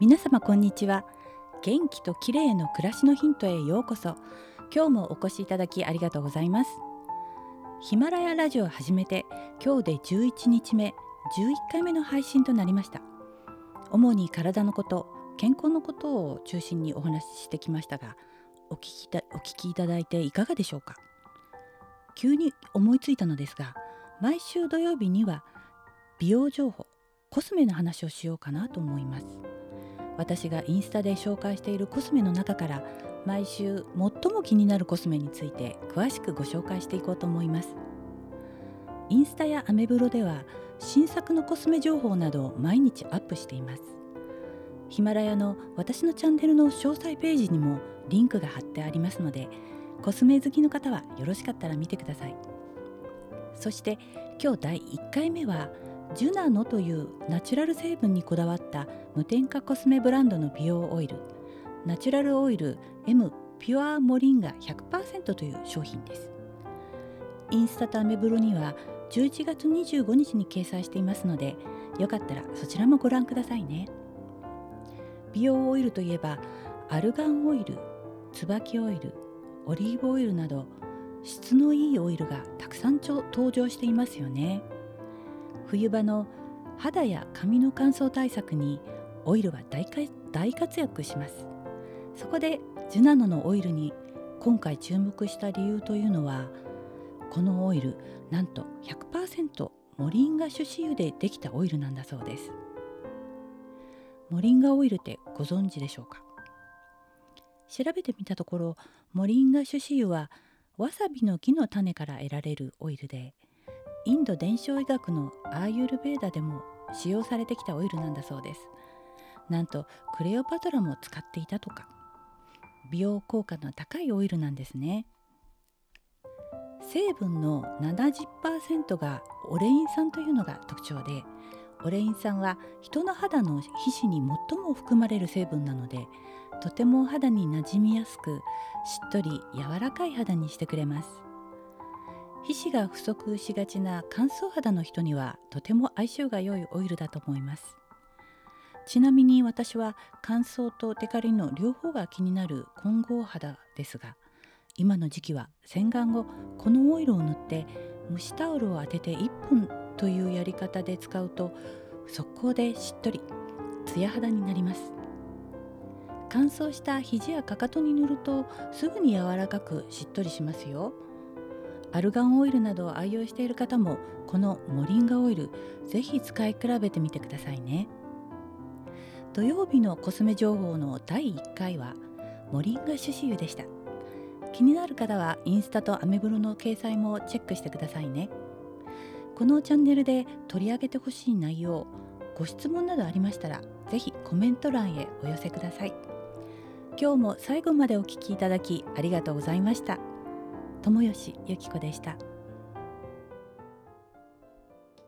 皆様こんにちは。元気と綺麗の暮らしのヒントへようこそ。今日もお越しいただきありがとうございます。ヒマラヤラジオを始めて今日で11日目11回目の配信となりました。主に体のこと健康のことを中心にお話ししてきましたがお聞きたお聞きいただいていかがでしょうか？急に思いついたのですが毎週土曜日には美容情報コスメの話をしようかなと思います。私がインスタで紹介しているコスメの中から毎週最も気になるコスメについて詳しくご紹介していこうと思います。インスタやアメブロでは新作のコスメ情報などを毎日アップしています。ヒマラヤの私のチャンネルの詳細ページにもリンクが貼ってありますのでコスメ好きの方はよろしかったら見てください。そして今日第1回目はジュナノというナチュラル成分にこだわった無添加コスメブランドの美容オイル。ナチュラルオイル M ピュアモリンガ100%という商品です。インスタとアメブロには11月25日に掲載していますのでよかったらそちらもご覧くださいね。美容オイルといえばアルガンオイル椿オイルオリーブオイルなど質のいいオイルがたくさん登場していますよね。冬場の肌や髪の乾燥対策にオイルは大大活躍します。そこでジュナノのオイルに今回注目した理由というのはこのオイルなんと100%モリンガ種子油でできたオイルなんだそうです。モリンガオイルってご存知でしょうか？調べてみたところモリンガ種子油はわさびの木の種から得られるオイルでインド伝承医学のアーユルベーダでも使用されてきたオイルなんだそうです。なんとクレオパトラも使っていたとか。美容効果の高いオイルなんですね。成分の70%がオレイン酸というのが特徴でオレイン酸は人の肌の皮脂に最も含まれる成分なのでとても肌になじみやすくしっとり柔らかい肌にしてくれます。皮脂が不足しがちな乾燥肌の人にはとても相性が良いオイルだと思います。ちなみに私は乾燥とテカリの両方が気になる混合肌ですが今の時期は洗顔後このオイルを塗って蒸しタオルを当てて1分というやり方で使うと速攻でしっとりツヤ肌になります。乾燥した肘やかかとに塗るとすぐに柔らかくしっとりしますよ。アルガンオイルなどを愛用している方もこのモリンガオイルぜひ使い比べてみてくださいね。土曜日のコスメ情報の第1回はモリンガ種子油でした。気になる方はインスタとアメブロの掲載もチェックしてくださいね。このチャンネルで取り上げてほしい内容ご質問などありましたらぜひコメント欄へお寄せください。今日も最後までお聴きいただきありがとうございました。友吉ゆき子でした。